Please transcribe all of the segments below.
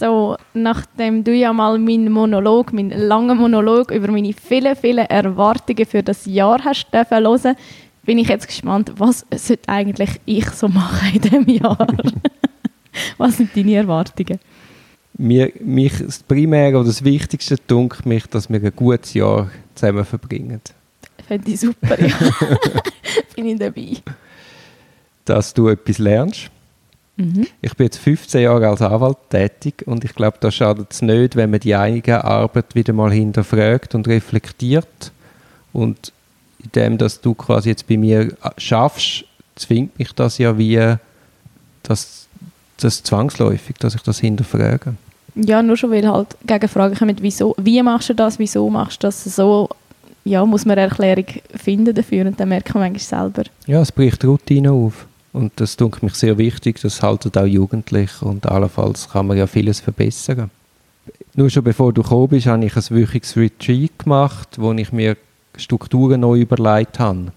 So, nachdem du ja mal meinen Monolog, meinen langen Monolog über meine vielen, vielen Erwartungen für das Jahr hast dürfen hören, bin ich jetzt gespannt, was sollte eigentlich ich so machen in diesem Jahr? was sind deine Erwartungen? Mir, mich, das Primäre oder das Wichtigste dunkelt mich, dass wir ein gutes Jahr zusammen verbringen. Fände ich super, ja. bin ich dabei. Dass du etwas lernst. Mhm. Ich bin jetzt 15 Jahre als Anwalt tätig und ich glaube, da schadet es nicht, wenn man die eigene Arbeit wieder mal hinterfragt und reflektiert. Und in dem, dass du quasi jetzt bei mir schaffst, zwingt mich das ja wie, dass das zwangsläufig, dass ich das hinterfrage. Ja, nur schon, weil halt Gegenfragen kommen, wieso, wie machst du das, wieso machst du das so, ja, muss man eine Erklärung finden dafür und dann merkt man manchmal selber. Ja, es bricht Routine auf und das tut mich sehr wichtig, das halten auch Jugendliche und allenfalls kann man ja vieles verbessern. Nur schon bevor du gekommen bist, habe ich ein wöchiges Retreat gemacht, wo ich mir Strukturen neu überlegt habe.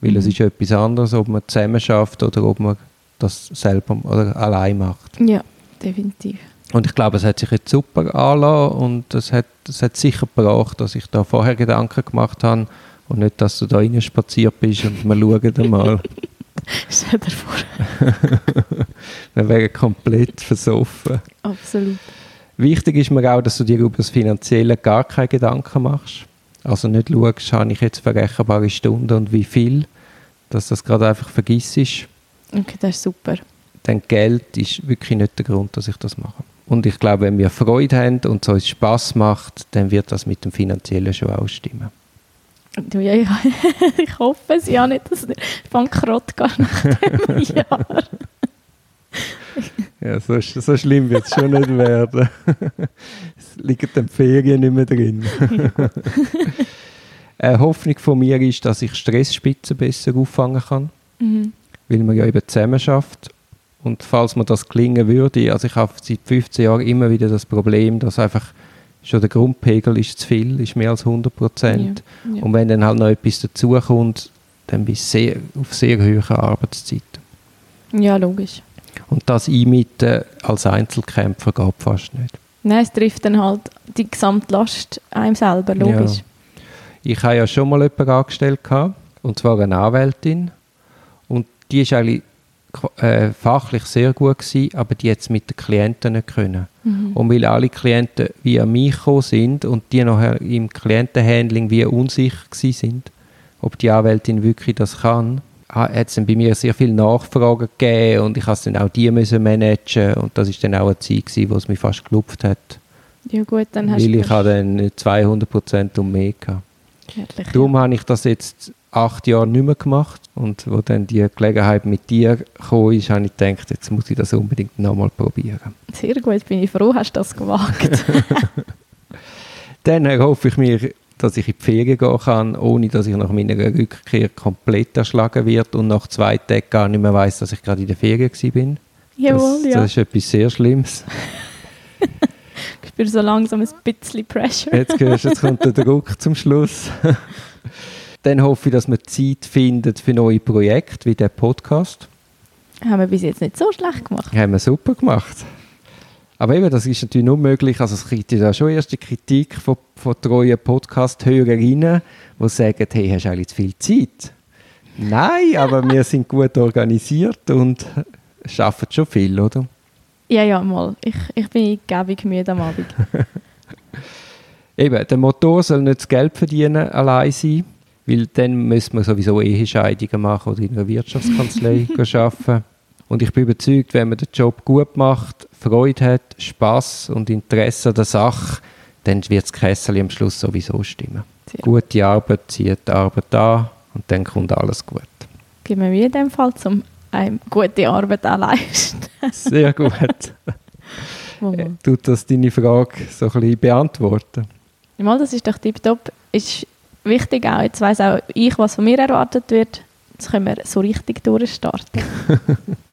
Weil mhm. es ist etwas anderes, ob man zusammen schafft oder ob man das selber oder allein macht. Ja, definitiv. Und ich glaube, es hat sich jetzt super anlassen und es hat, es hat sicher gebracht, dass ich da vorher Gedanken gemacht habe und nicht, dass du da rein spaziert bist und wir schauen mal. Stell dir vor. wir wären komplett versoffen. Absolut. Wichtig ist mir auch, dass du dir über das Finanzielle gar keine Gedanken machst. Also nicht schaust, habe ich jetzt verrechenbare Stunden und wie viel, dass das gerade einfach vergisst. Okay, das ist super. Denn Geld ist wirklich nicht der Grund, dass ich das mache. Und ich glaube, wenn wir Freude haben und es uns Spass macht, dann wird das mit dem Finanziellen schon ausstimmen. Du, ja, ja. ich hoffe es ja nicht, dass der bankrott geht nach dem Jahr. ja, so, so schlimm wird es schon nicht werden. es liegen die Ferien nicht mehr drin. Eine Hoffnung von mir ist, dass ich Stressspitzen besser auffangen kann. Mhm. Weil man ja eben zusammen schafft und falls mir das gelingen würde, also ich habe seit 15 Jahren immer wieder das Problem, dass einfach schon der Grundpegel ist zu viel, ist mehr als 100 Prozent. Ja, ja. Und wenn dann halt noch etwas dazukommt, dann bist du sehr, auf sehr hohen Arbeitszeiten. Ja, logisch. Und das einmitten als Einzelkämpfer geht fast nicht. Nein, es trifft dann halt die Gesamtlast einem selber, logisch. Ja. Ich habe ja schon mal jemanden angestellt, und zwar eine Anwältin. Und die ist eigentlich äh, fachlich sehr gut gewesen, aber die jetzt mit den Klienten nicht können. Mhm. Und weil alle Klienten wie an mich gekommen sind und die nachher im Klientenhandling wie unsicher sind, ob die Anwältin wirklich das kann, hat es bei mir sehr viele Nachfragen gegeben und ich musste dann auch die müssen managen und das ist dann auch eine Zeit gewesen, wo es mich fast gelupft hat. Ja gut, dann hast Weil ich dann 200 Prozent um mehr gehabt. Darum ja. habe ich das jetzt acht Jahre nicht mehr gemacht. Und wo dann die Gelegenheit mit dir gekommen ist, habe ich gedacht, jetzt muss ich das unbedingt nochmal probieren. Sehr gut, bin ich froh, hast du das gewagt. dann erhoffe ich mir, dass ich in die Ferien gehen kann, ohne dass ich nach meiner Rückkehr komplett erschlagen wird und nach zwei Tagen gar nicht mehr weiß, dass ich gerade in der Ferien bin. Jawohl, das, ja. Das ist etwas sehr Schlimmes. ich spüre so langsam ein bisschen Pressure. jetzt, hörst, jetzt kommt der Druck zum Schluss. Dann hoffe ich, dass man Zeit findet für neue Projekte wie der Podcast. Haben wir bis jetzt nicht so schlecht gemacht. Haben wir super gemacht. Aber eben, das ist natürlich nur möglich, also es gibt ja schon erste Kritik von, von treuen Podcast-Hörerinnen, die sagen, hey, hast du eigentlich zu viel Zeit? Nein, aber wir sind gut organisiert und schaffen schon viel, oder? Ja, ja, mal. Ich, ich bin gäbig müde am Abend. Eben, der Motor soll nicht das Geld verdienen allein sein. Weil dann müssen wir sowieso Ehescheidungen machen oder in einer Wirtschaftskanzlei arbeiten. Und ich bin überzeugt, wenn man den Job gut macht, Freude hat, Spaß und Interesse an der Sache, dann wird das Kessel am Schluss sowieso stimmen. Sehr. Gute Arbeit zieht die Arbeit an und dann kommt alles gut. Geben wir in dem Fall zum einem gute Arbeit auch leisten. Sehr gut. äh, tut das deine Frage so ein bisschen beantworten? Mal, das ist doch tiptop. Ist wichtig auch, jetzt weiss auch ich, was von mir erwartet wird. Jetzt können wir so richtig durchstarten.